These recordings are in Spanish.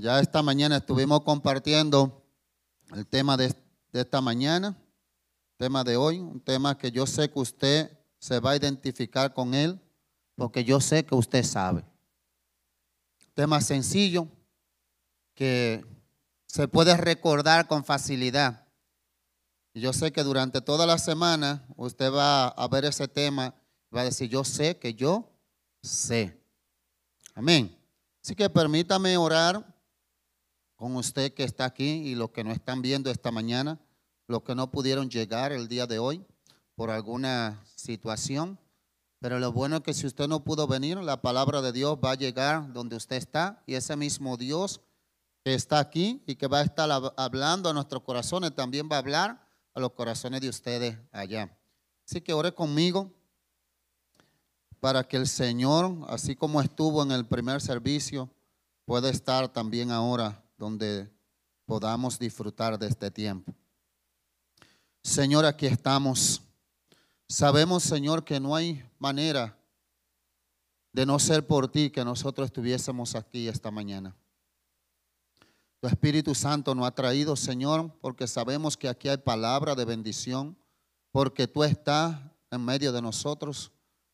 Ya esta mañana estuvimos compartiendo el tema de, esta mañana, tema de hoy, un tema que yo sé que usted se va a identificar con él, porque yo sé que usted sabe. Tema sencillo que se puede recordar con facilidad. Yo sé que durante toda la semana usted va a ver ese tema, va a decir, yo sé que yo sé. Amén. Así que permítame orar con usted que está aquí y los que no están viendo esta mañana, los que no pudieron llegar el día de hoy por alguna situación. Pero lo bueno es que si usted no pudo venir, la palabra de Dios va a llegar donde usted está y ese mismo Dios que está aquí y que va a estar hablando a nuestros corazones también va a hablar a los corazones de ustedes allá. Así que ore conmigo para que el Señor, así como estuvo en el primer servicio, pueda estar también ahora donde podamos disfrutar de este tiempo. Señor, aquí estamos. Sabemos, Señor, que no hay manera de no ser por ti que nosotros estuviésemos aquí esta mañana. Tu Espíritu Santo nos ha traído, Señor, porque sabemos que aquí hay palabra de bendición, porque tú estás en medio de nosotros,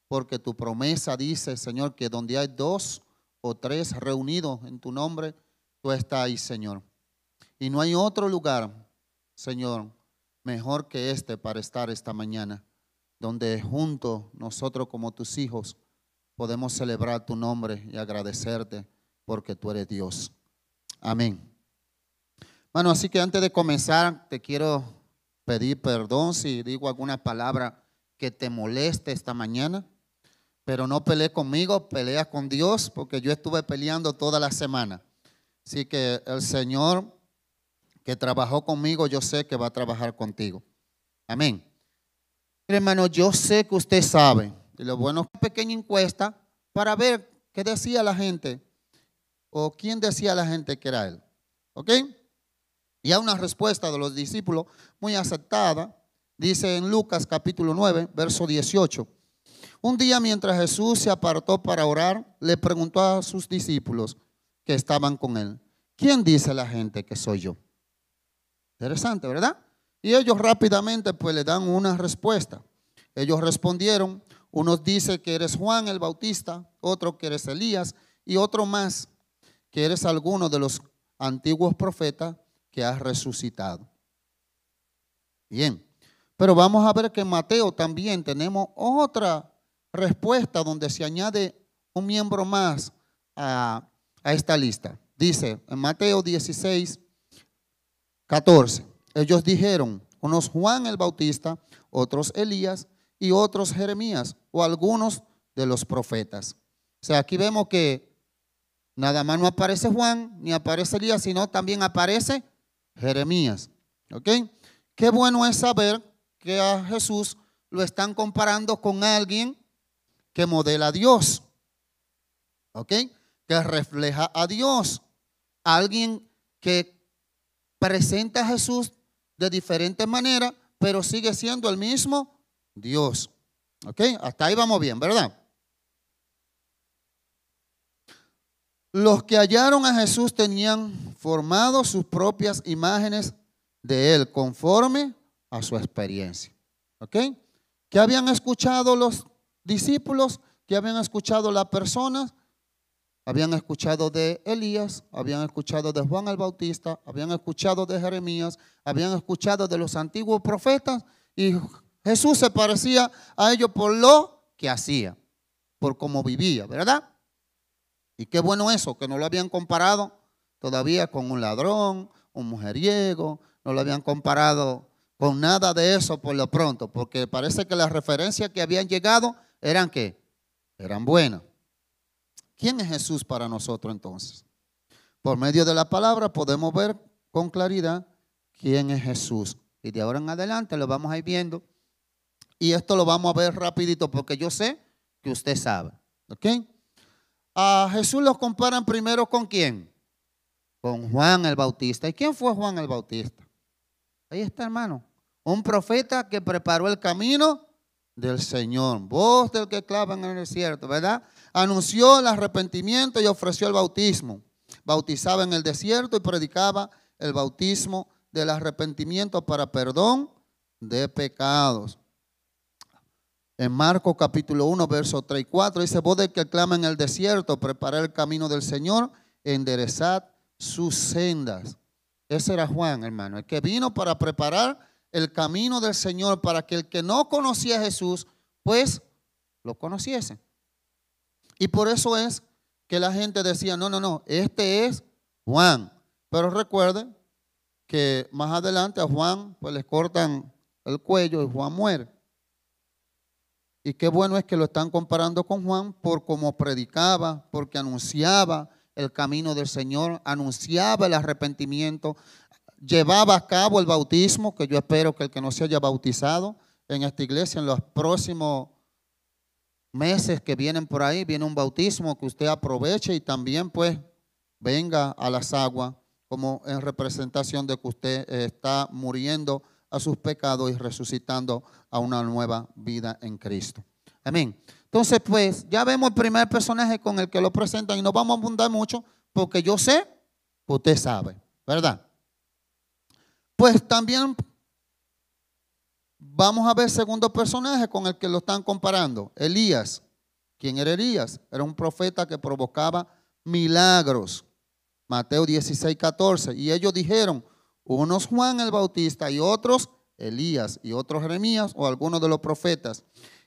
porque tu promesa dice, Señor, que donde hay dos o tres reunidos en tu nombre, tú estás ahí, Señor. Y no hay otro lugar, Señor, mejor que este para estar esta mañana, donde juntos nosotros como tus hijos podemos celebrar tu nombre y agradecerte porque tú eres Dios. Amén. Bueno, así que antes de comenzar, te quiero pedir perdón si digo alguna palabra que te moleste esta mañana, pero no peleé conmigo, pelea con Dios, porque yo estuve peleando toda la semana. Así que el Señor que trabajó conmigo, yo sé que va a trabajar contigo. Amén. hermano, yo sé que usted sabe. Y lo bueno es una pequeña encuesta para ver qué decía la gente o quién decía la gente que era él. ¿Ok? Y hay una respuesta de los discípulos muy aceptada. Dice en Lucas capítulo 9, verso 18. Un día mientras Jesús se apartó para orar, le preguntó a sus discípulos, que estaban con él. ¿Quién dice la gente que soy yo? Interesante, ¿verdad? Y ellos rápidamente pues le dan una respuesta. Ellos respondieron, unos dicen que eres Juan el Bautista, otro que eres Elías y otro más que eres alguno de los antiguos profetas que has resucitado. Bien, pero vamos a ver que en Mateo también tenemos otra respuesta donde se añade un miembro más a a esta lista. Dice en Mateo 16, 14, ellos dijeron, unos Juan el Bautista, otros Elías y otros Jeremías o algunos de los profetas. O sea, aquí vemos que nada más no aparece Juan ni aparece Elías, sino también aparece Jeremías. ¿Ok? Qué bueno es saber que a Jesús lo están comparando con alguien que modela a Dios. ¿Ok? Que refleja a Dios. Alguien que presenta a Jesús de diferente manera, pero sigue siendo el mismo Dios. ¿Ok? Hasta ahí vamos bien, ¿verdad? Los que hallaron a Jesús tenían formado sus propias imágenes de Él conforme a su experiencia. ¿Ok? ¿Qué habían escuchado los discípulos? ¿Qué habían escuchado las personas? Habían escuchado de Elías, habían escuchado de Juan el Bautista, habían escuchado de Jeremías, habían escuchado de los antiguos profetas y Jesús se parecía a ellos por lo que hacía, por cómo vivía, ¿verdad? Y qué bueno eso, que no lo habían comparado todavía con un ladrón, un mujeriego, no lo habían comparado con nada de eso por lo pronto, porque parece que las referencias que habían llegado eran que eran buenas. ¿Quién es Jesús para nosotros entonces? Por medio de la palabra podemos ver con claridad quién es Jesús. Y de ahora en adelante lo vamos a ir viendo. Y esto lo vamos a ver rapidito porque yo sé que usted sabe. ¿Ok? A Jesús lo comparan primero con quién? Con Juan el Bautista. ¿Y quién fue Juan el Bautista? Ahí está, hermano. Un profeta que preparó el camino del Señor. Voz del que clava en el desierto, ¿verdad? anunció el arrepentimiento y ofreció el bautismo. bautizaba en el desierto y predicaba el bautismo del arrepentimiento para perdón de pecados. En Marcos capítulo 1, verso 3 y 4 dice, vos de que clama en el desierto, preparad el camino del Señor, enderezad sus sendas. Ese era Juan, hermano, el que vino para preparar el camino del Señor para que el que no conocía a Jesús, pues lo conociese. Y por eso es que la gente decía, no, no, no, este es Juan. Pero recuerden que más adelante a Juan pues les cortan el cuello y Juan muere. Y qué bueno es que lo están comparando con Juan por cómo predicaba, porque anunciaba el camino del Señor, anunciaba el arrepentimiento, llevaba a cabo el bautismo, que yo espero que el que no se haya bautizado en esta iglesia en los próximos meses que vienen por ahí, viene un bautismo que usted aproveche y también pues venga a las aguas como en representación de que usted está muriendo a sus pecados y resucitando a una nueva vida en Cristo. Amén. Entonces, pues, ya vemos el primer personaje con el que lo presentan y no vamos a abundar mucho porque yo sé que usted sabe, ¿verdad? Pues también vamos a ver segundo personaje con el que lo están comparando, Elías. ¿Quién era Elías? Era un profeta que provocaba milagros. Mateo 16, 14. Y ellos dijeron, unos Juan el Bautista y otros Elías y otros Jeremías o algunos de los profetas.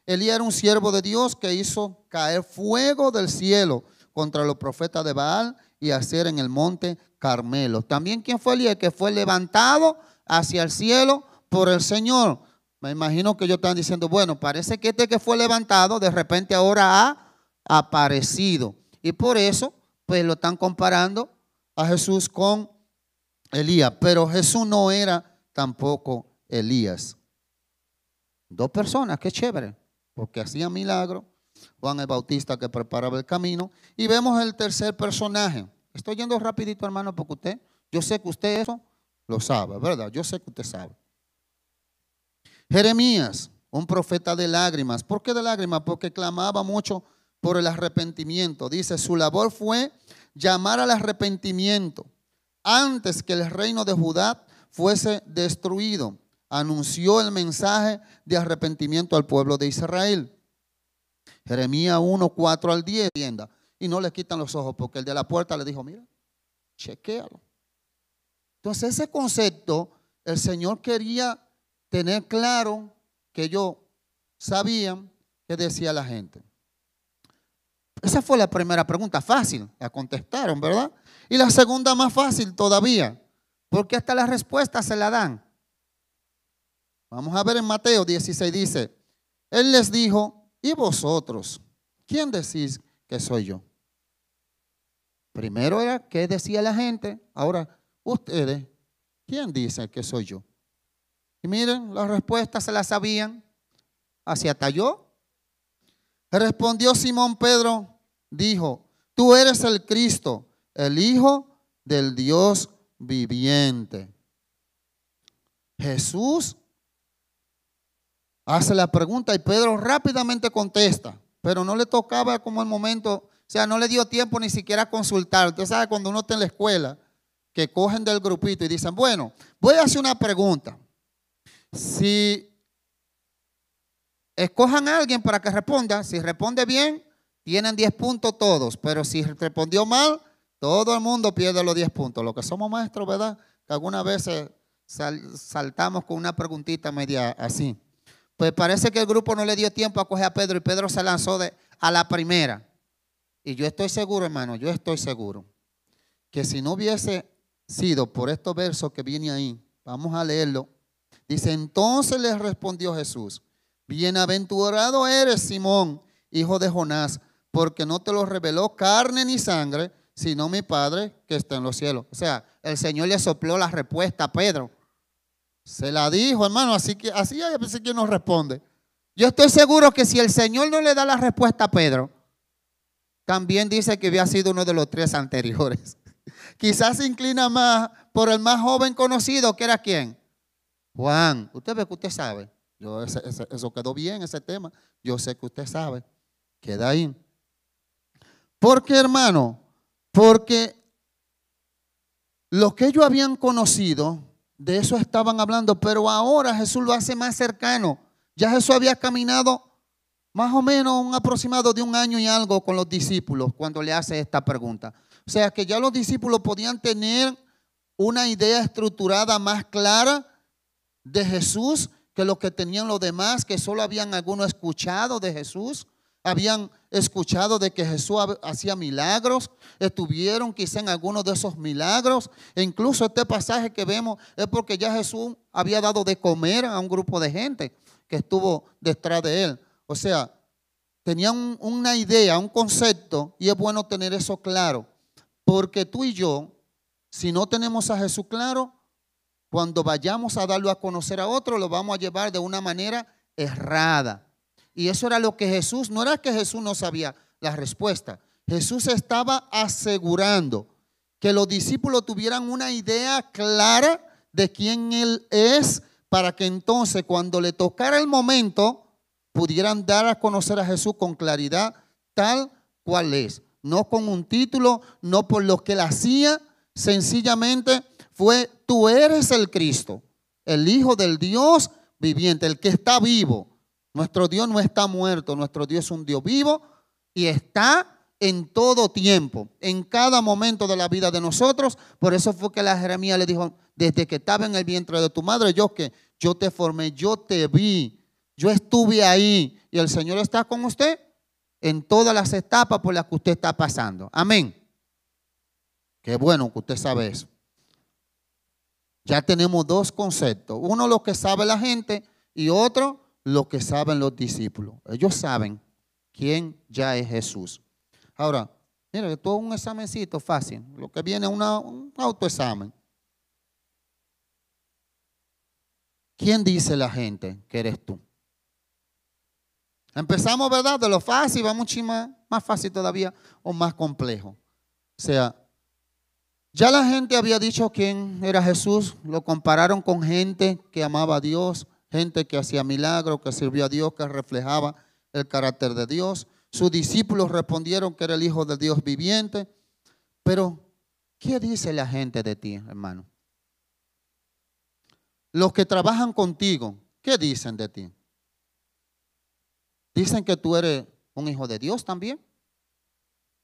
Elías era un siervo de Dios que hizo caer fuego del cielo contra los profetas de Baal y hacer en el monte Carmelo. También quién fue Elías que fue levantado hacia el cielo por el Señor. Me imagino que ellos están diciendo, bueno, parece que este que fue levantado de repente ahora ha aparecido. Y por eso, pues lo están comparando a Jesús con Elías, pero Jesús no era tampoco Elías. Dos personas, qué chévere, porque hacían milagros. Juan el Bautista que preparaba el camino. Y vemos el tercer personaje. Estoy yendo rapidito, hermano, porque usted, yo sé que usted eso lo sabe, ¿verdad? Yo sé que usted sabe. Jeremías, un profeta de lágrimas. ¿Por qué de lágrimas? Porque clamaba mucho por el arrepentimiento. Dice, su labor fue llamar al arrepentimiento antes que el reino de Judá fuese destruido, anunció el mensaje de arrepentimiento al pueblo de Israel. Jeremías 1, 4 al 10, y no le quitan los ojos porque el de la puerta le dijo, mira, chequéalo. Entonces ese concepto, el Señor quería tener claro que ellos sabían que decía la gente. Esa fue la primera pregunta, fácil, la contestaron, ¿verdad? Y la segunda más fácil todavía, porque hasta la respuesta se la dan. Vamos a ver en Mateo 16, dice, Él les dijo, ¿y vosotros? ¿Quién decís que soy yo? Primero era qué decía la gente, ahora ustedes, ¿quién dice que soy yo? Y miren, las respuestas se las sabían, hacia talló. Respondió Simón Pedro, dijo, tú eres el Cristo, el Hijo del Dios viviente. Jesús hace la pregunta y Pedro rápidamente contesta, pero no le tocaba como el momento, o sea, no le dio tiempo ni siquiera a consultar. Usted sabe cuando uno está en la escuela, que cogen del grupito y dicen, bueno, voy a hacer una pregunta. Si escojan a alguien para que responda, si responde bien, tienen 10 puntos todos, pero si respondió mal, todo el mundo pierde los 10 puntos. Lo que somos maestros, ¿verdad? Que algunas veces saltamos con una preguntita media así. Pues parece que el grupo no le dio tiempo a coger a Pedro y Pedro se lanzó a la primera. Y yo estoy seguro, hermano, yo estoy seguro que si no hubiese sido por estos versos que viene ahí, vamos a leerlo. Dice, entonces le respondió Jesús, bienaventurado eres Simón, hijo de Jonás, porque no te lo reveló carne ni sangre, sino mi Padre que está en los cielos. O sea, el Señor le sopló la respuesta a Pedro. Se la dijo, hermano, así que así hay veces que nos responde. Yo estoy seguro que si el Señor no le da la respuesta a Pedro, también dice que había sido uno de los tres anteriores. Quizás se inclina más por el más joven conocido, que era quién? Juan. Usted ve que usted sabe. Yo, eso quedó bien, ese tema. Yo sé que usted sabe. Queda ahí. Porque, hermano, porque Lo que ellos habían conocido, de eso estaban hablando, pero ahora Jesús lo hace más cercano. Ya Jesús había caminado más o menos un aproximado de un año y algo con los discípulos cuando le hace esta pregunta. O sea que ya los discípulos podían tener una idea estructurada más clara de Jesús que lo que tenían los demás, que solo habían algunos escuchado de Jesús, habían escuchado de que Jesús hacía milagros, estuvieron quizá en algunos de esos milagros, e incluso este pasaje que vemos es porque ya Jesús había dado de comer a un grupo de gente que estuvo detrás de él. O sea, tenían una idea, un concepto, y es bueno tener eso claro, porque tú y yo, si no tenemos a Jesús claro, cuando vayamos a darlo a conocer a otro, lo vamos a llevar de una manera errada. Y eso era lo que Jesús, no era que Jesús no sabía la respuesta. Jesús estaba asegurando que los discípulos tuvieran una idea clara de quién Él es, para que entonces cuando le tocara el momento, pudieran dar a conocer a Jesús con claridad tal cual es. No con un título, no por lo que él hacía, sencillamente fue, tú eres el Cristo, el Hijo del Dios viviente, el que está vivo. Nuestro Dios no está muerto, nuestro Dios es un Dios vivo y está en todo tiempo, en cada momento de la vida de nosotros. Por eso fue que la Jeremías le dijo, desde que estaba en el vientre de tu madre, yo que yo te formé, yo te vi, yo estuve ahí y el Señor está con usted en todas las etapas por las que usted está pasando. Amén. Qué bueno que usted sabe eso ya tenemos dos conceptos. Uno lo que sabe la gente y otro lo que saben los discípulos. Ellos saben quién ya es Jesús. Ahora, mira, es un examencito fácil. Lo que viene es un autoexamen. ¿Quién dice la gente que eres tú? Empezamos, ¿verdad? De lo fácil, va mucho más, más fácil todavía o más complejo. O sea, ya la gente había dicho quién era Jesús, lo compararon con gente que amaba a Dios, gente que hacía milagros, que sirvió a Dios, que reflejaba el carácter de Dios. Sus discípulos respondieron que era el Hijo de Dios viviente. Pero, ¿qué dice la gente de ti, hermano? Los que trabajan contigo, ¿qué dicen de ti? ¿Dicen que tú eres un hijo de Dios también?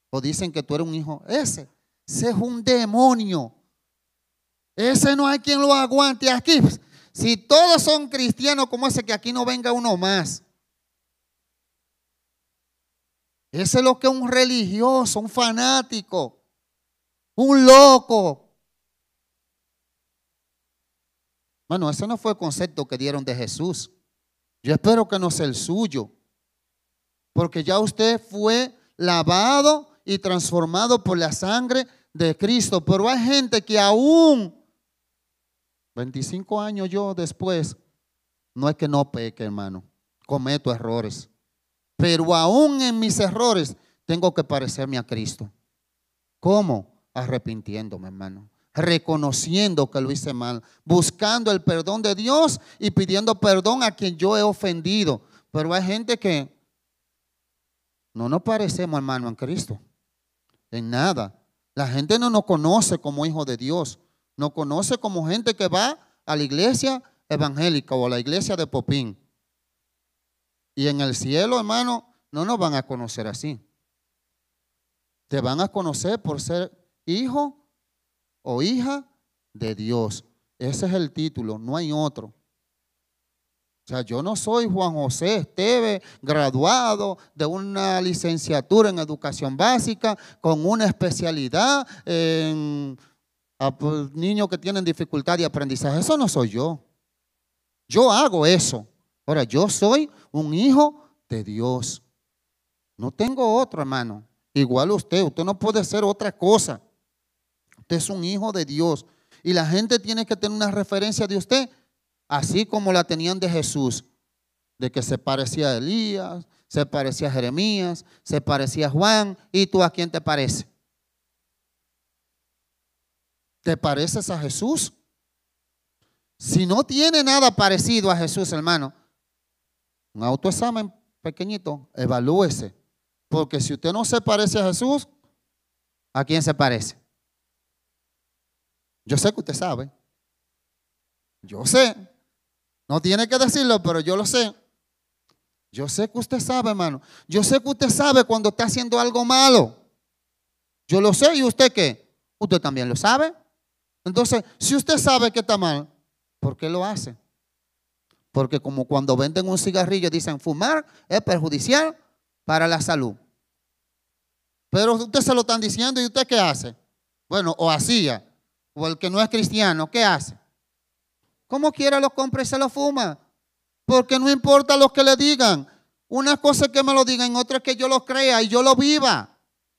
¿O dicen que tú eres un hijo ese? Ese es un demonio. Ese no hay quien lo aguante aquí. Si todos son cristianos, ¿cómo hace que aquí no venga uno más? Ese es lo que un religioso, un fanático, un loco. Bueno, ese no fue el concepto que dieron de Jesús. Yo espero que no sea el suyo. Porque ya usted fue lavado y transformado por la sangre de Cristo. Pero hay gente que aún, 25 años yo después, no es que no peque, hermano, cometo errores. Pero aún en mis errores tengo que parecerme a Cristo. ¿Cómo? Arrepintiéndome, hermano. Reconociendo que lo hice mal, buscando el perdón de Dios y pidiendo perdón a quien yo he ofendido. Pero hay gente que no nos parecemos, hermano, en Cristo en nada. La gente no nos conoce como hijos de Dios, nos conoce como gente que va a la iglesia evangélica o a la iglesia de Popín. Y en el cielo, hermano, no nos van a conocer así. Te van a conocer por ser hijo o hija de Dios. Ese es el título, no hay otro. O sea, yo no soy Juan José Esteve, graduado de una licenciatura en educación básica, con una especialidad en pues, niños que tienen dificultad de aprendizaje. Eso no soy yo. Yo hago eso. Ahora, yo soy un hijo de Dios. No tengo otro, hermano. Igual usted, usted no puede ser otra cosa. Usted es un hijo de Dios. Y la gente tiene que tener una referencia de usted así como la tenían de Jesús, de que se parecía a Elías, se parecía a Jeremías, se parecía a Juan, ¿y tú a quién te parece? ¿Te pareces a Jesús? Si no tiene nada parecido a Jesús, hermano, un autoexamen pequeñito, evalúese. Porque si usted no se parece a Jesús, ¿a quién se parece? Yo sé que usted sabe. Yo sé. No tiene que decirlo, pero yo lo sé. Yo sé que usted sabe, hermano. Yo sé que usted sabe cuando está haciendo algo malo. Yo lo sé. ¿Y usted qué? Usted también lo sabe. Entonces, si usted sabe que está mal, ¿por qué lo hace? Porque como cuando venden un cigarrillo dicen fumar es perjudicial para la salud. Pero usted se lo están diciendo y usted qué hace? Bueno, o hacía, o el que no es cristiano, ¿qué hace? Como quiera lo compra y se lo fuma. Porque no importa lo que le digan. Una cosa es que me lo digan, otra es que yo lo crea y yo lo viva.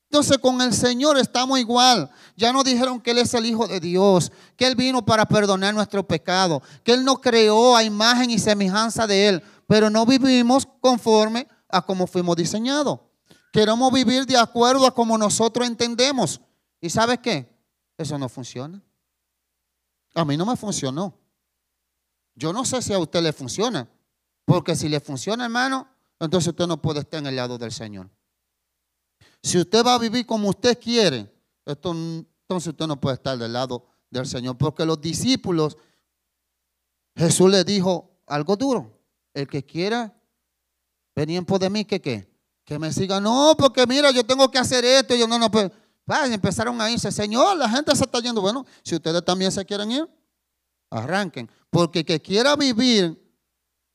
Entonces con el Señor estamos igual. Ya nos dijeron que Él es el Hijo de Dios, que Él vino para perdonar nuestro pecado, que Él nos creó a imagen y semejanza de Él, pero no vivimos conforme a como fuimos diseñados. Queremos vivir de acuerdo a como nosotros entendemos. ¿Y sabes qué? Eso no funciona. A mí no me funcionó. Yo no sé si a usted le funciona, porque si le funciona, hermano, entonces usted no puede estar en el lado del Señor. Si usted va a vivir como usted quiere, entonces usted no puede estar del lado del Señor. Porque los discípulos, Jesús les dijo algo duro. El que quiera venir en pos de mí, que qué? Que me siga. No, porque mira, yo tengo que hacer esto. yo no, no, pues, empezaron a irse. Señor, la gente se está yendo. Bueno, si ustedes también se quieren ir, arranquen. Porque el que quiera vivir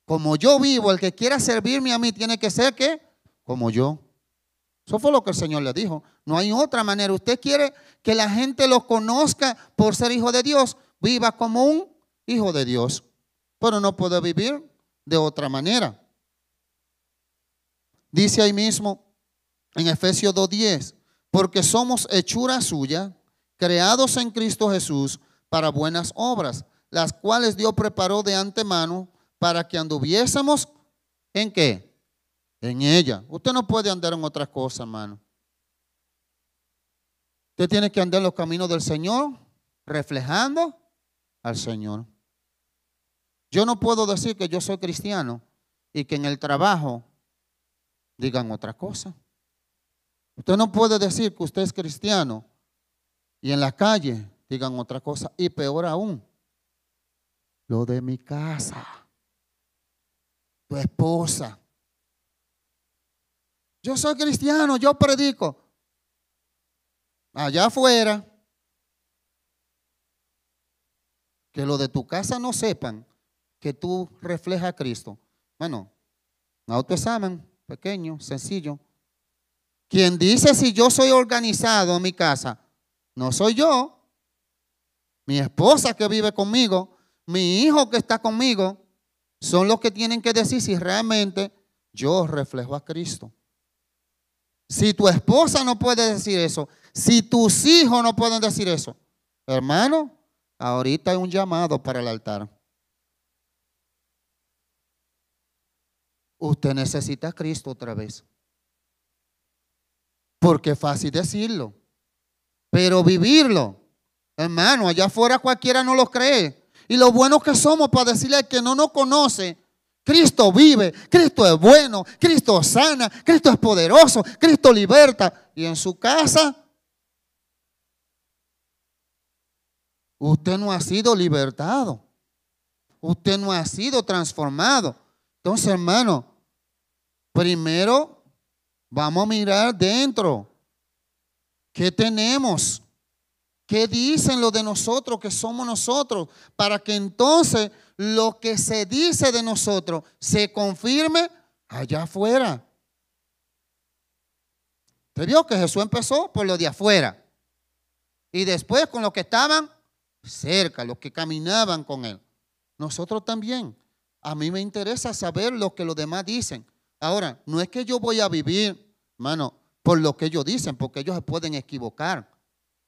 como yo vivo, el que quiera servirme a mí, tiene que ser que como yo. Eso fue lo que el Señor le dijo. No hay otra manera. Usted quiere que la gente lo conozca por ser hijo de Dios. Viva como un hijo de Dios. Pero no puede vivir de otra manera. Dice ahí mismo en Efesios 2.10, porque somos hechura suya, creados en Cristo Jesús para buenas obras, las cuales Dios preparó de antemano para que anduviésemos en qué? En ella. Usted no puede andar en otras cosas, hermano. Usted tiene que andar en los caminos del Señor, reflejando al Señor. Yo no puedo decir que yo soy cristiano y que en el trabajo digan otra cosa. Usted no puede decir que usted es cristiano y en la calle digan otra cosa. Y peor aún, lo de mi casa, tu esposa, yo soy cristiano, yo predico. Allá afuera, que lo de tu casa no sepan que tú reflejas a Cristo. Bueno, autoexamen, pequeño, sencillo. Quien dice si yo soy organizado en mi casa, no soy yo. Mi esposa que vive conmigo, mi hijo que está conmigo, son los que tienen que decir si realmente yo reflejo a Cristo. Si tu esposa no puede decir eso, si tus hijos no pueden decir eso, hermano, ahorita hay un llamado para el altar. Usted necesita a Cristo otra vez. Porque es fácil decirlo. Pero vivirlo, hermano, allá afuera cualquiera no lo cree. Y lo bueno que somos para decirle al que no nos conoce, Cristo vive, Cristo es bueno, Cristo sana, Cristo es poderoso, Cristo liberta. Y en su casa, usted no ha sido libertado. Usted no ha sido transformado. Entonces, hermano, primero vamos a mirar dentro. ¿Qué tenemos? ¿Qué dicen lo de nosotros que somos nosotros? Para que entonces lo que se dice de nosotros se confirme allá afuera. Usted vio que Jesús empezó por lo de afuera. Y después con los que estaban cerca, los que caminaban con él. Nosotros también. A mí me interesa saber lo que los demás dicen. Ahora, no es que yo voy a vivir, hermano, por lo que ellos dicen, porque ellos se pueden equivocar.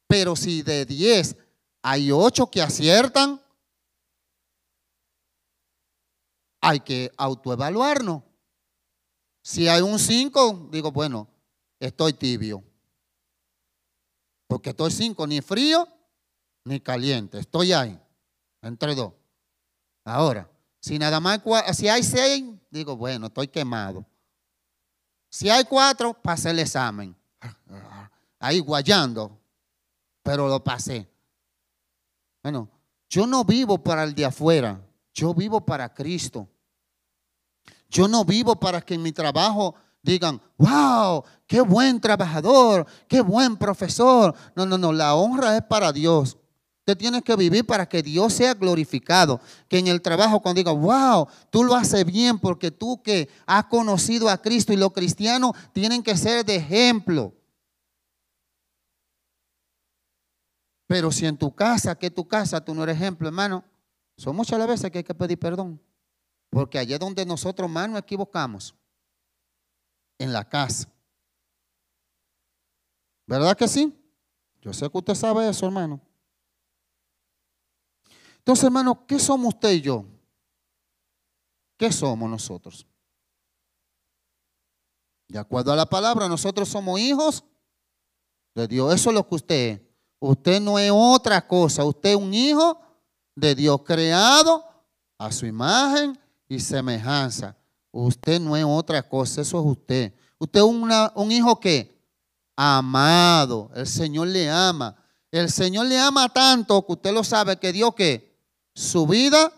Pero si de 10 hay 8 que aciertan, hay que autoevaluarnos. Si hay un 5, digo, bueno, estoy tibio. Porque estoy 5, ni frío ni caliente. Estoy ahí, entre dos. Ahora, si nada más, si hay 6, digo, bueno, estoy quemado. Si hay 4, pasé el examen. Ahí guayando, pero lo pasé. Bueno, yo no vivo para el de afuera, yo vivo para Cristo. Yo no vivo para que en mi trabajo digan, wow, qué buen trabajador, qué buen profesor. No, no, no, la honra es para Dios. Usted tiene que vivir para que Dios sea glorificado. Que en el trabajo cuando diga, wow, tú lo haces bien porque tú que has conocido a Cristo y los cristianos tienen que ser de ejemplo. Pero si en tu casa, que tu casa, tú no eres ejemplo, hermano, son muchas las veces que hay que pedir perdón. Porque allá es donde nosotros más nos equivocamos en la casa. ¿Verdad que sí? Yo sé que usted sabe eso, hermano. Entonces, hermano, ¿qué somos usted y yo? ¿Qué somos nosotros? De acuerdo a la palabra, nosotros somos hijos de Dios. Eso es lo que usted es. Usted no es otra cosa. Usted es un hijo de Dios creado a su imagen y semejanza. Usted no es otra cosa, eso es usted. Usted es un hijo que amado. El Señor le ama. El Señor le ama tanto que usted lo sabe que dio que su vida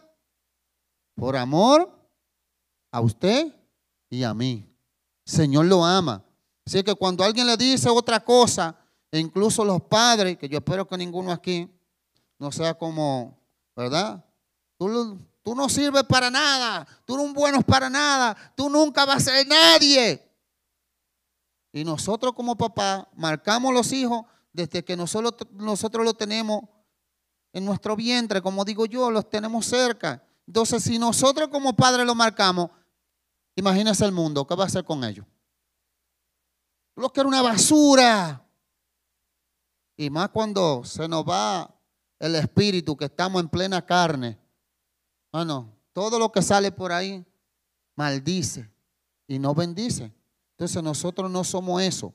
por amor a usted y a mí. Señor lo ama. Así que cuando alguien le dice otra cosa, e incluso los padres, que yo espero que ninguno aquí no sea como, ¿verdad? Tú, Tú no sirves para nada. Tú no eres bueno para nada. Tú nunca vas a ser nadie. Y nosotros como papá marcamos los hijos desde que nosotros, los tenemos en nuestro vientre, como digo yo, los tenemos cerca. Entonces, si nosotros como padres lo marcamos, imagínese el mundo, ¿qué va a hacer con ellos? Lo que era una basura. Y más cuando se nos va el espíritu, que estamos en plena carne no, todo lo que sale por ahí maldice y no bendice. Entonces nosotros no somos eso.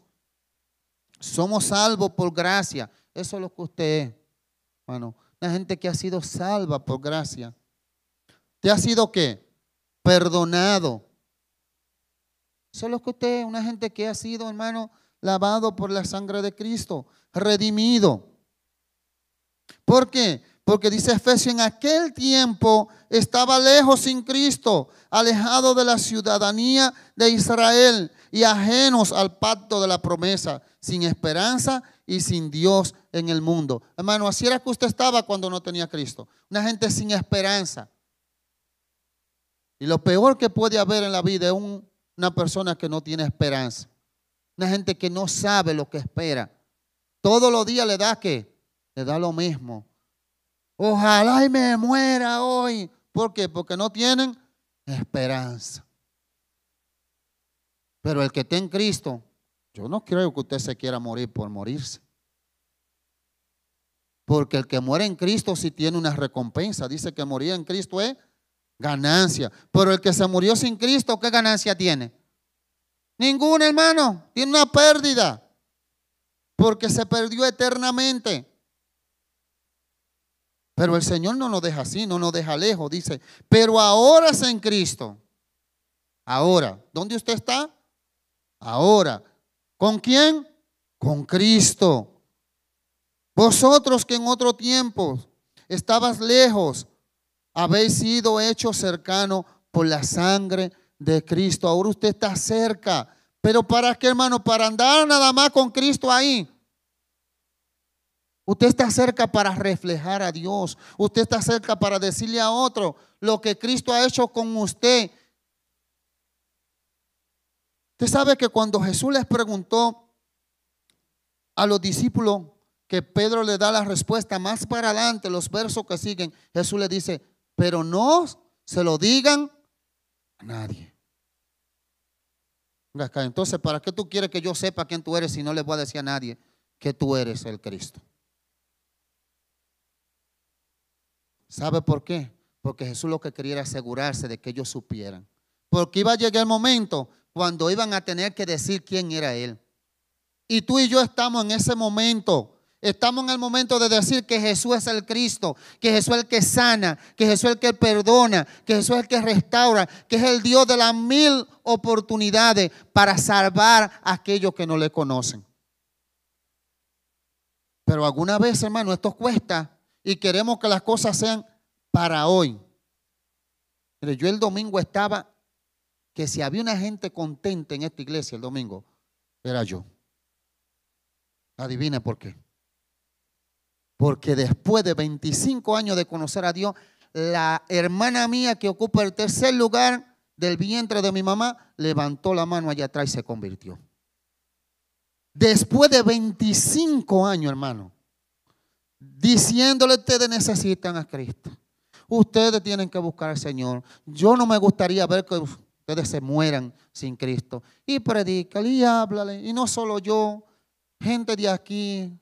Somos salvos por gracia. Eso es lo que usted es. Bueno, una gente que ha sido salva por gracia. ¿Te ha sido qué? Perdonado. Eso es lo que usted es. Una gente que ha sido, hermano, lavado por la sangre de Cristo. Redimido. ¿Por qué? Porque dice Efesios, en aquel tiempo estaba lejos sin Cristo, alejado de la ciudadanía de Israel y ajenos al pacto de la promesa, sin esperanza y sin Dios en el mundo. Hermano, así era que usted estaba cuando no tenía Cristo. Una gente sin esperanza. Y lo peor que puede haber en la vida es una persona que no tiene esperanza. Una gente que no sabe lo que espera. Todos los días le da que le da lo mismo. Ojalá y me muera hoy. ¿Por qué? Porque no tienen esperanza. Pero el que está en Cristo, yo no creo que usted se quiera morir por morirse. Porque el que muere en Cristo sí tiene una recompensa. Dice que morir en Cristo es ganancia. Pero el que se murió sin Cristo, ¿qué ganancia tiene? Ninguna, hermano. Tiene una pérdida. Porque se perdió eternamente. Pero el Señor no nos deja así, no nos deja lejos. Dice, pero ahora es en Cristo. Ahora, ¿dónde usted está? Ahora. ¿Con quién? Con Cristo. Vosotros que en otro tiempo estabas lejos, habéis sido hechos cercanos por la sangre de Cristo. Ahora usted está cerca. Pero ¿para qué, hermano? Para andar nada más con Cristo ahí. Usted está cerca para reflejar a Dios. Usted está cerca para decirle a otro lo que Cristo ha hecho con usted. Usted sabe que cuando Jesús les preguntó a los discípulos que Pedro le da la respuesta más para adelante, los versos que siguen, Jesús le dice, pero no se lo digan a nadie. Entonces, ¿para qué tú quieres que yo sepa quién tú eres si no le voy a decir a nadie que tú eres el Cristo? ¿Sabe por qué? Porque Jesús lo que quería era asegurarse de que ellos supieran. Porque iba a llegar el momento cuando iban a tener que decir quién era Él. Y tú y yo estamos en ese momento. Estamos en el momento de decir que Jesús es el Cristo, que Jesús es el que sana, que Jesús es el que perdona, que Jesús es el que restaura, que es el Dios de las mil oportunidades para salvar a aquellos que no le conocen. Pero alguna vez, hermano, esto cuesta y queremos que las cosas sean para hoy. Pero yo el domingo estaba que si había una gente contenta en esta iglesia el domingo, era yo. Adivine por qué. Porque después de 25 años de conocer a Dios, la hermana mía que ocupa el tercer lugar del vientre de mi mamá levantó la mano allá atrás y se convirtió. Después de 25 años, hermano, diciéndole ustedes necesitan a Cristo. Ustedes tienen que buscar al Señor. Yo no me gustaría ver que ustedes se mueran sin Cristo. Y predícale y háblale. Y no solo yo, gente de aquí,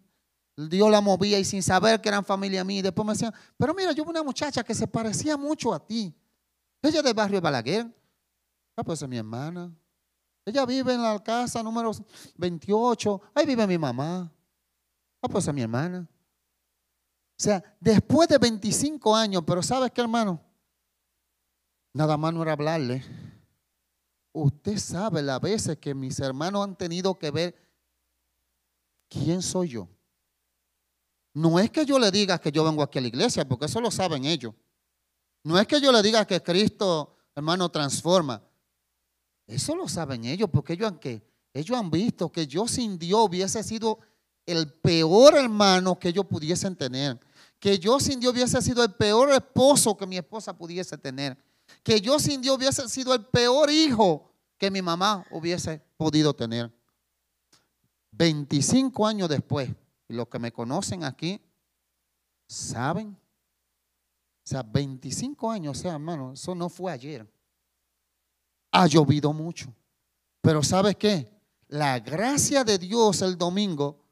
Dios la movía y sin saber que eran familia mía. Y después me decían, pero mira, yo vi una muchacha que se parecía mucho a ti. Ella es del barrio Balaguer. Ah, pues es mi hermana. Ella vive en la casa número 28. Ahí vive mi mamá. Ah, pues es mi hermana. O sea, después de 25 años, pero ¿sabes qué, hermano? Nada más no era hablarle. Usted sabe las veces que mis hermanos han tenido que ver quién soy yo. No es que yo le diga que yo vengo aquí a la iglesia, porque eso lo saben ellos. No es que yo le diga que Cristo, hermano, transforma. Eso lo saben ellos, porque ellos han, ellos han visto que yo sin Dios hubiese sido el peor hermano que ellos pudiesen tener. Que yo sin Dios hubiese sido el peor esposo que mi esposa pudiese tener. Que yo sin Dios hubiese sido el peor hijo que mi mamá hubiese podido tener. 25 años después, y los que me conocen aquí, ¿saben? O sea, 25 años, o sea, hermano, eso no fue ayer. Ha llovido mucho. Pero ¿sabes qué? La gracia de Dios el domingo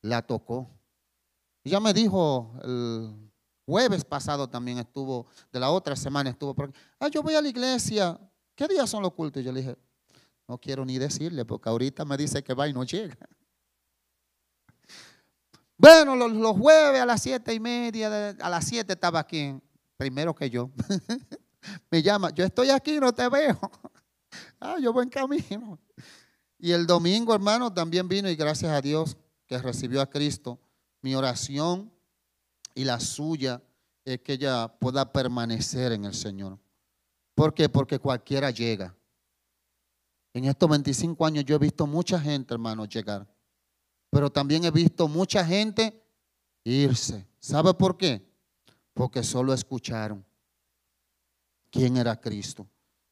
la tocó. Ya me dijo el jueves pasado también estuvo, de la otra semana estuvo por. Ah, yo voy a la iglesia. ¿Qué días son los cultos? Y yo le dije, no quiero ni decirle porque ahorita me dice que va y no llega. Bueno, los, jueves a las siete y media, a las siete estaba aquí, primero que yo. Me llama, yo estoy aquí, no te veo. ah, yo voy en camino. Y el domingo, hermano, también vino y gracias a Dios que recibió a Cristo. Mi oración y la suya es que ella pueda permanecer en el Señor. ¿Por qué? Porque cualquiera llega. En estos 25 años yo he visto mucha gente, hermano, llegar. Pero también he visto mucha gente irse. ¿Sabe por qué? Porque solo escucharon quién era Cristo.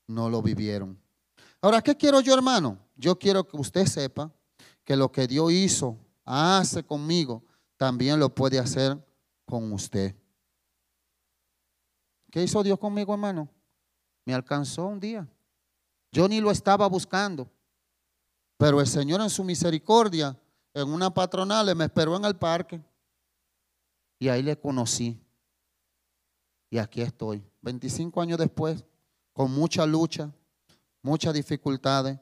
No lo vivieron. Ahora, ¿qué quiero yo, hermano? Yo quiero que usted sepa que lo que Dios hizo, hace conmigo, también lo puede hacer con usted. ¿Qué hizo Dios conmigo, hermano? Me alcanzó un día. Yo ni lo estaba buscando. Pero el Señor en su misericordia en una patronal, me esperó en el parque. Y ahí le conocí. Y aquí estoy, 25 años después, con mucha lucha, muchas dificultades,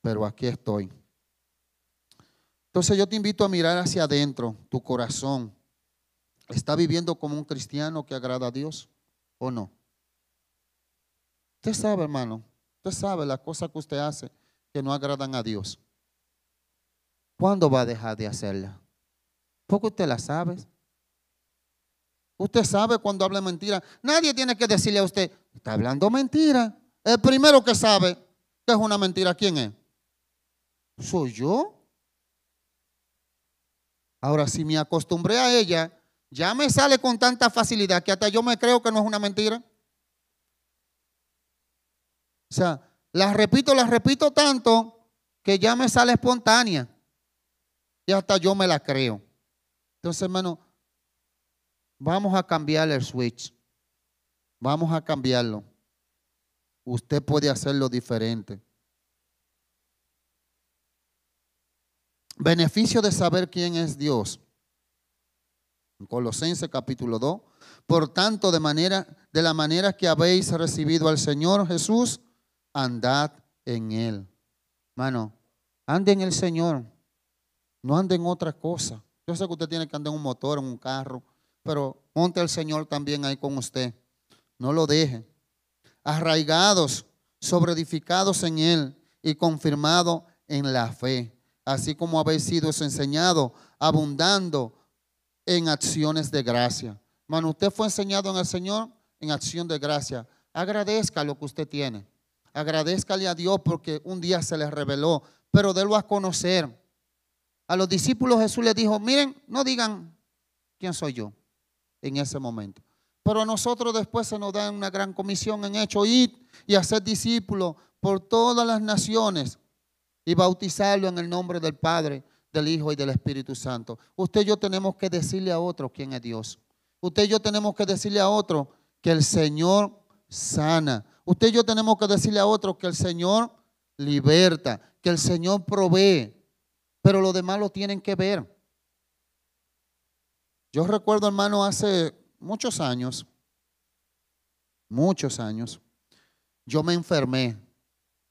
pero aquí estoy. Entonces yo te invito a mirar hacia adentro, tu corazón. ¿Está viviendo como un cristiano que agrada a Dios o no? Usted sabe, hermano, usted sabe las cosas que usted hace que no agradan a Dios. ¿Cuándo va a dejar de hacerla? Porque usted la sabe. Usted sabe cuando habla mentira. Nadie tiene que decirle a usted, está hablando mentira. El primero que sabe que es una mentira, ¿quién es? Soy yo. Ahora, si me acostumbré a ella, ya me sale con tanta facilidad que hasta yo me creo que no es una mentira. O sea, la repito, la repito tanto que ya me sale espontánea. Y hasta yo me la creo. Entonces, hermano, vamos a cambiar el switch. Vamos a cambiarlo. Usted puede hacerlo diferente. Beneficio de saber quién es Dios. En Colosenses capítulo 2. Por tanto, de manera de la manera que habéis recibido al Señor Jesús, andad en él. Hermano, ande en el Señor. No ande en otra cosa. Yo sé que usted tiene que andar en un motor, en un carro, pero monte al Señor también ahí con usted. No lo deje. Arraigados, sobreedificados en Él y confirmados en la fe. Así como habéis sido enseñado, abundando en acciones de gracia. Hermano, usted fue enseñado en el Señor en acción de gracia. Agradezca lo que usted tiene. Agradezcale a Dios porque un día se le reveló, pero délo a conocer. A los discípulos Jesús les dijo, miren, no digan quién soy yo en ese momento. Pero a nosotros después se nos da una gran comisión en hecho, ir y hacer discípulos por todas las naciones y bautizarlo en el nombre del Padre, del Hijo y del Espíritu Santo. Usted y yo tenemos que decirle a otro quién es Dios. Usted y yo tenemos que decirle a otro que el Señor sana. Usted y yo tenemos que decirle a otro que el Señor liberta, que el Señor provee. Pero lo demás lo tienen que ver. Yo recuerdo, hermano, hace muchos años, muchos años, yo me enfermé,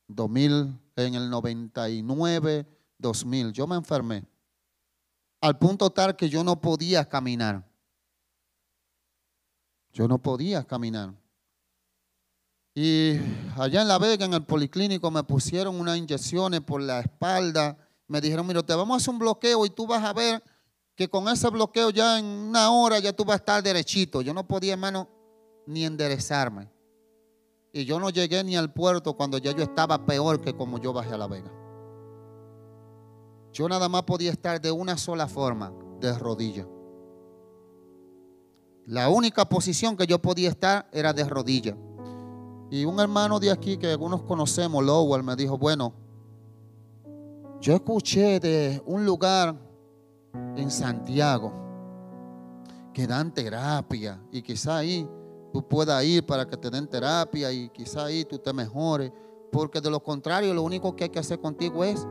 2000, en el 99, 2000, yo me enfermé, al punto tal que yo no podía caminar. Yo no podía caminar. Y allá en La Vega, en el policlínico, me pusieron unas inyecciones por la espalda. Me dijeron, mira, te vamos a hacer un bloqueo y tú vas a ver que con ese bloqueo ya en una hora ya tú vas a estar derechito. Yo no podía, hermano, ni enderezarme. Y yo no llegué ni al puerto cuando ya yo estaba peor que como yo bajé a La Vega. Yo nada más podía estar de una sola forma, de rodilla. La única posición que yo podía estar era de rodilla. Y un hermano de aquí que algunos conocemos, Lowell, me dijo, bueno, yo escuché de un lugar en Santiago que dan terapia y quizá ahí tú puedas ir para que te den terapia y quizá ahí tú te mejores. Porque de lo contrario, lo único que hay que hacer contigo es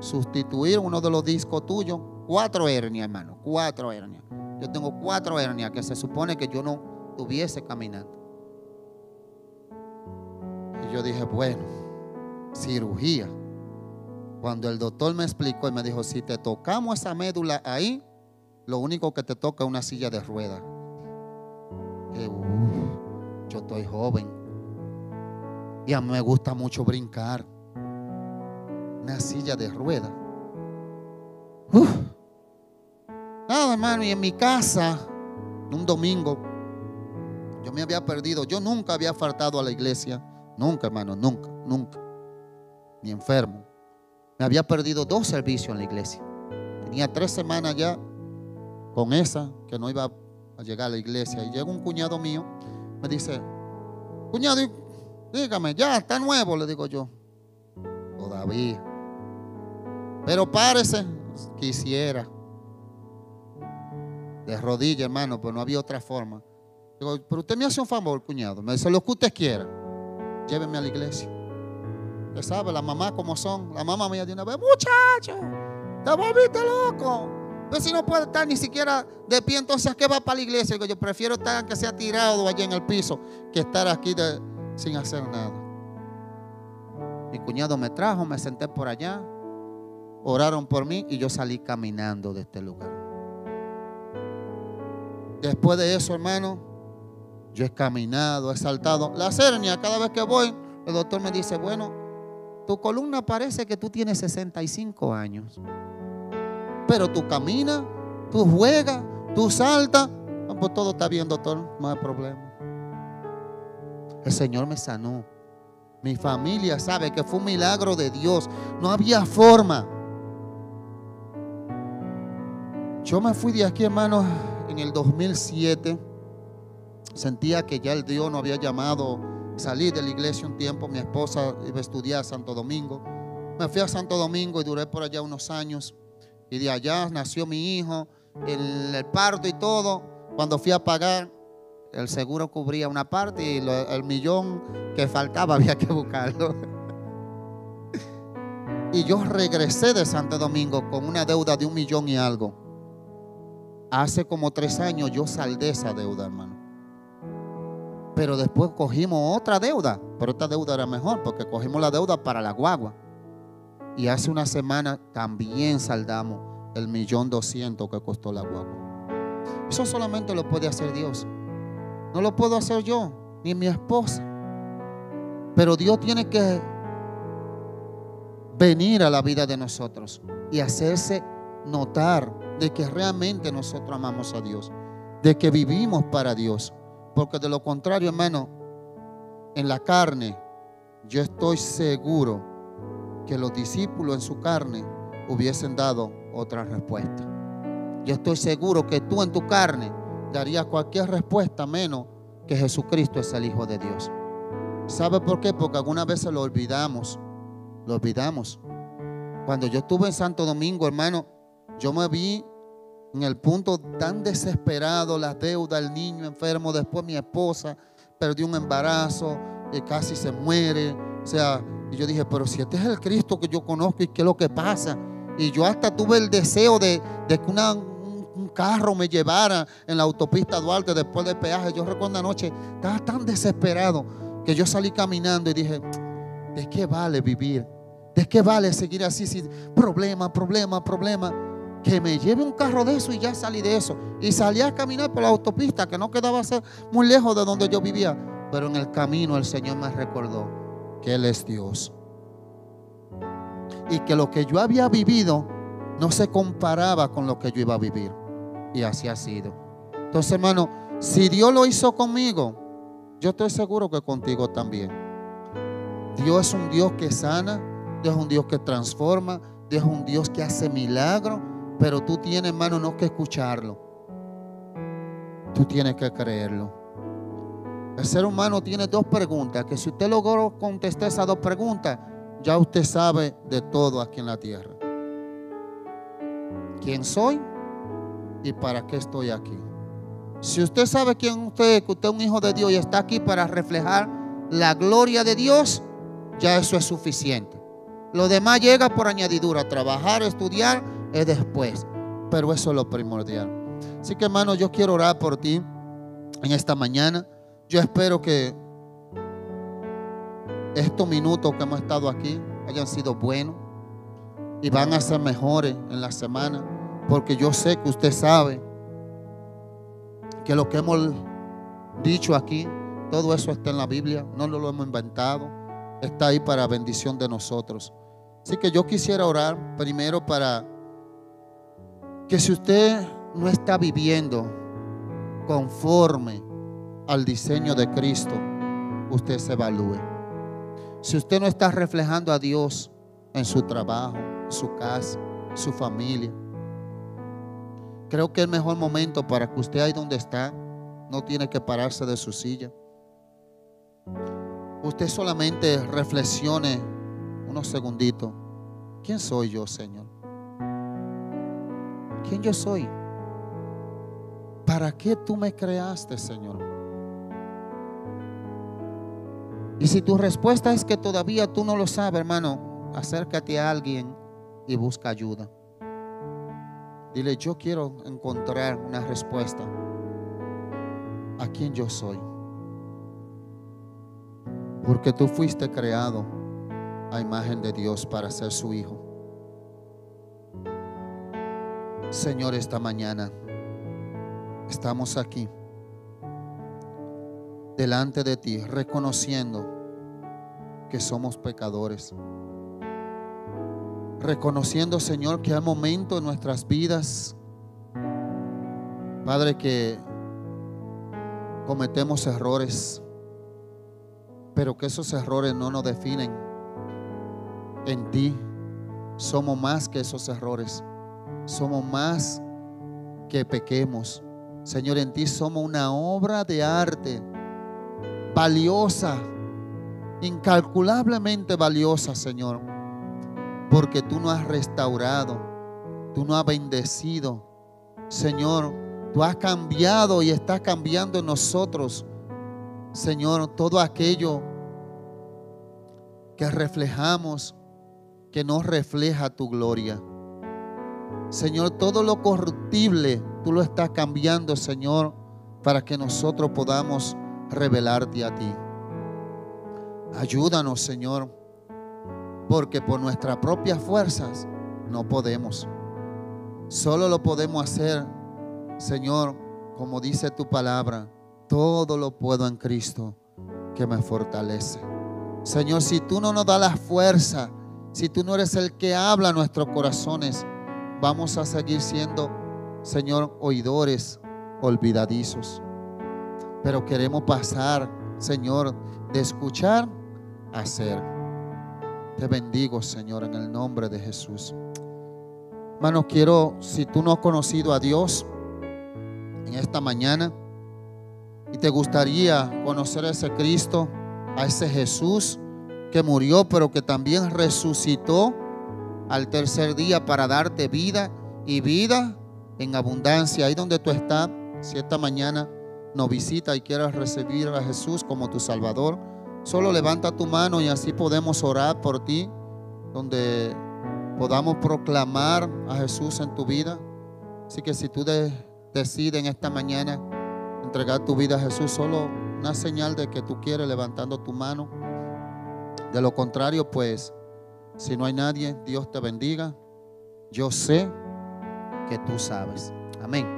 sustituir uno de los discos tuyos. Cuatro hernias, hermano, cuatro hernias. Yo tengo cuatro hernias que se supone que yo no estuviese caminando. Y yo dije, bueno, cirugía. Cuando el doctor me explicó y me dijo, si te tocamos esa médula ahí, lo único que te toca es una silla de ruedas. Yo estoy joven. Y a mí me gusta mucho brincar. Una silla de ruedas. Nada, hermano, y en mi casa, un domingo, yo me había perdido. Yo nunca había faltado a la iglesia. Nunca, hermano, nunca, nunca. Ni enfermo. Me había perdido dos servicios en la iglesia. Tenía tres semanas ya con esa que no iba a llegar a la iglesia. Y llega un cuñado mío, me dice, cuñado, dígame, ya está nuevo, le digo yo. Todavía. Pero párese, quisiera. De rodilla, hermano, pues no había otra forma. Digo, pero usted me hace un favor, cuñado. Me dice, lo que usted quiera. Lléveme a la iglesia. Usted sabe, la mamá como son. La mamá mía de una vez, muchacho, te volviste loco. Pero si no puede estar ni siquiera de pie, entonces ¿a qué va para la iglesia? Digo, yo prefiero estar que sea tirado allá en el piso que estar aquí sin hacer nada. Mi cuñado me trajo, me senté por allá, oraron por mí y yo salí caminando de este lugar. Después de eso, hermano, yo he caminado, he saltado. La cernia, cada vez que voy, el doctor me dice, bueno, tu columna parece que tú tienes 65 años. Pero tú caminas, tú juegas, tú saltas. pues todo está bien, doctor, no hay problema. El Señor me sanó. Mi familia sabe que fue un milagro de Dios. No había forma. Yo me fui de aquí, hermano, en el 2007. Sentía que ya el Dios no había llamado salir de la iglesia un tiempo. Mi esposa iba a estudiar a Santo Domingo. Me fui a Santo Domingo y duré por allá unos años. Y de allá nació mi hijo, el, parto y todo. Cuando fui a pagar, el seguro cubría una parte y el millón que faltaba había que buscarlo. y yo regresé de Santo Domingo con una deuda de un millón y algo. Hace como tres años yo saldé esa deuda, hermano. Pero después cogimos otra deuda. Pero esta deuda era mejor porque cogimos la deuda para la guagua. Y hace una semana también saldamos el millón doscientos que costó la guagua. Eso solamente lo puede hacer Dios. No lo puedo hacer yo, ni mi esposa. Pero Dios tiene que venir a la vida de nosotros y hacerse notar de que realmente nosotros amamos a Dios, de que vivimos para Dios. Porque de lo contrario, hermano, en la carne, yo estoy seguro que los discípulos en su carne hubiesen dado otra respuesta. Yo estoy seguro que tú en tu carne darías cualquier respuesta menos que Jesucristo es el Hijo de Dios. ¿Sabe por qué? Porque algunas veces lo olvidamos. Lo olvidamos. Cuando yo estuve en Santo Domingo, hermano, yo me vi en el punto tan desesperado, las deudas, el niño enfermo, después mi esposa perdió un embarazo y casi se muere. O sea, y yo dije, pero si este es el Cristo que yo conozco y qué es lo que pasa. Y yo hasta tuve el deseo de, que un carro me llevara en la autopista Duarte después del peaje. Yo recuerdo anoche, estaba tan desesperado que yo salí caminando y dije, ¿de qué vale vivir? ¿De qué vale seguir así? Sin problema, problema, problema que me lleve un carro de eso y ya salí de eso. Y salí a caminar por la autopista que no quedaba muy lejos de donde yo vivía. Pero en el camino el Señor me recordó que Él es Dios. Y que lo que yo había vivido no se comparaba con lo que yo iba a vivir. Y así ha sido. Entonces, hermano, si Dios lo hizo conmigo, yo estoy seguro que contigo también. Dios es un Dios que sana, Dios es un Dios que transforma, Dios es un Dios que hace milagros pero tú tienes, hermano, no que escucharlo. Tú tienes que creerlo. El ser humano tiene dos preguntas, que si usted logró contestar esas dos preguntas, ya usted sabe de todo aquí en la tierra. ¿Quién soy? ¿Y para qué estoy aquí? Si usted sabe quién usted, que usted es un hijo de Dios y está aquí para reflejar la gloria de Dios, ya eso es suficiente. Lo demás llega por añadidura, trabajar, estudiar es después. Pero eso es lo primordial. Así que hermano, yo quiero orar por ti en esta mañana. Yo espero que estos minutos que hemos estado aquí hayan sido buenos y van a ser mejores en la semana. Porque yo sé que usted sabe que lo que hemos dicho aquí, todo eso está en la Biblia, no lo hemos inventado, está ahí para bendición de nosotros. Así que yo quisiera orar primero para que si usted no está viviendo conforme al diseño de Cristo, usted se evalúe. Si usted no está reflejando a Dios en su trabajo, su casa, su familia, creo que el mejor momento para que usted ahí donde está no tiene que pararse de su silla. Usted solamente reflexione unos segunditos. ¿Quién soy yo, Señor? quién yo soy. ¿Para qué tú me creaste, Señor? Y si tu respuesta es que todavía tú no lo sabes, hermano, acércate a alguien y busca ayuda. Dile, yo quiero encontrar una respuesta a quién yo soy. Porque tú fuiste creado a imagen de Dios para ser su hijo. Señor, esta mañana estamos aquí delante de ti, reconociendo que somos pecadores. Reconociendo, Señor, que hay momentos en nuestras vidas, Padre, que cometemos errores, pero que esos errores no nos definen. En ti somos más que esos errores somos más que pequemos. Señor, en ti somos una obra de arte valiosa, incalculablemente valiosa, Señor, porque tú nos has restaurado, tú nos has bendecido. Señor, tú has cambiado y estás cambiando en nosotros, Señor, todo aquello que reflejamos, que no refleja tu gloria. Señor, todo lo corruptible tú lo estás cambiando, Señor, para que nosotros podamos revelarte a ti. Ayúdanos, Señor, porque por nuestras propias fuerzas no podemos. Solo lo podemos hacer, Señor, como dice tu palabra, todo lo puedo en Cristo que me fortalece. Señor, si tú no nos das la fuerza, si tú no eres el que habla a nuestros corazones, vamos a seguir siendo Señor, oidores olvidadizos. Pero queremos pasar, Señor, de escuchar a hacer. Te bendigo, Señor, en el nombre de Jesús. Hermano, quiero, si tú no has conocido a Dios en esta mañana y te gustaría conocer a ese Cristo, a ese Jesús que murió, pero que también resucitó al tercer día para darte vida y vida en abundancia. Ahí donde tú estás, si esta mañana nos visita y quieres recibir a Jesús como tu Salvador, solo levanta tu mano y así podemos orar por ti, donde podamos proclamar a Jesús en tu vida. Así que si tú decides en esta mañana entregar tu vida a Jesús, solo una señal de que tú quieres levantando tu mano. De lo contrario, pues, si no hay nadie, Dios te bendiga. Yo sé que tú sabes. Amén.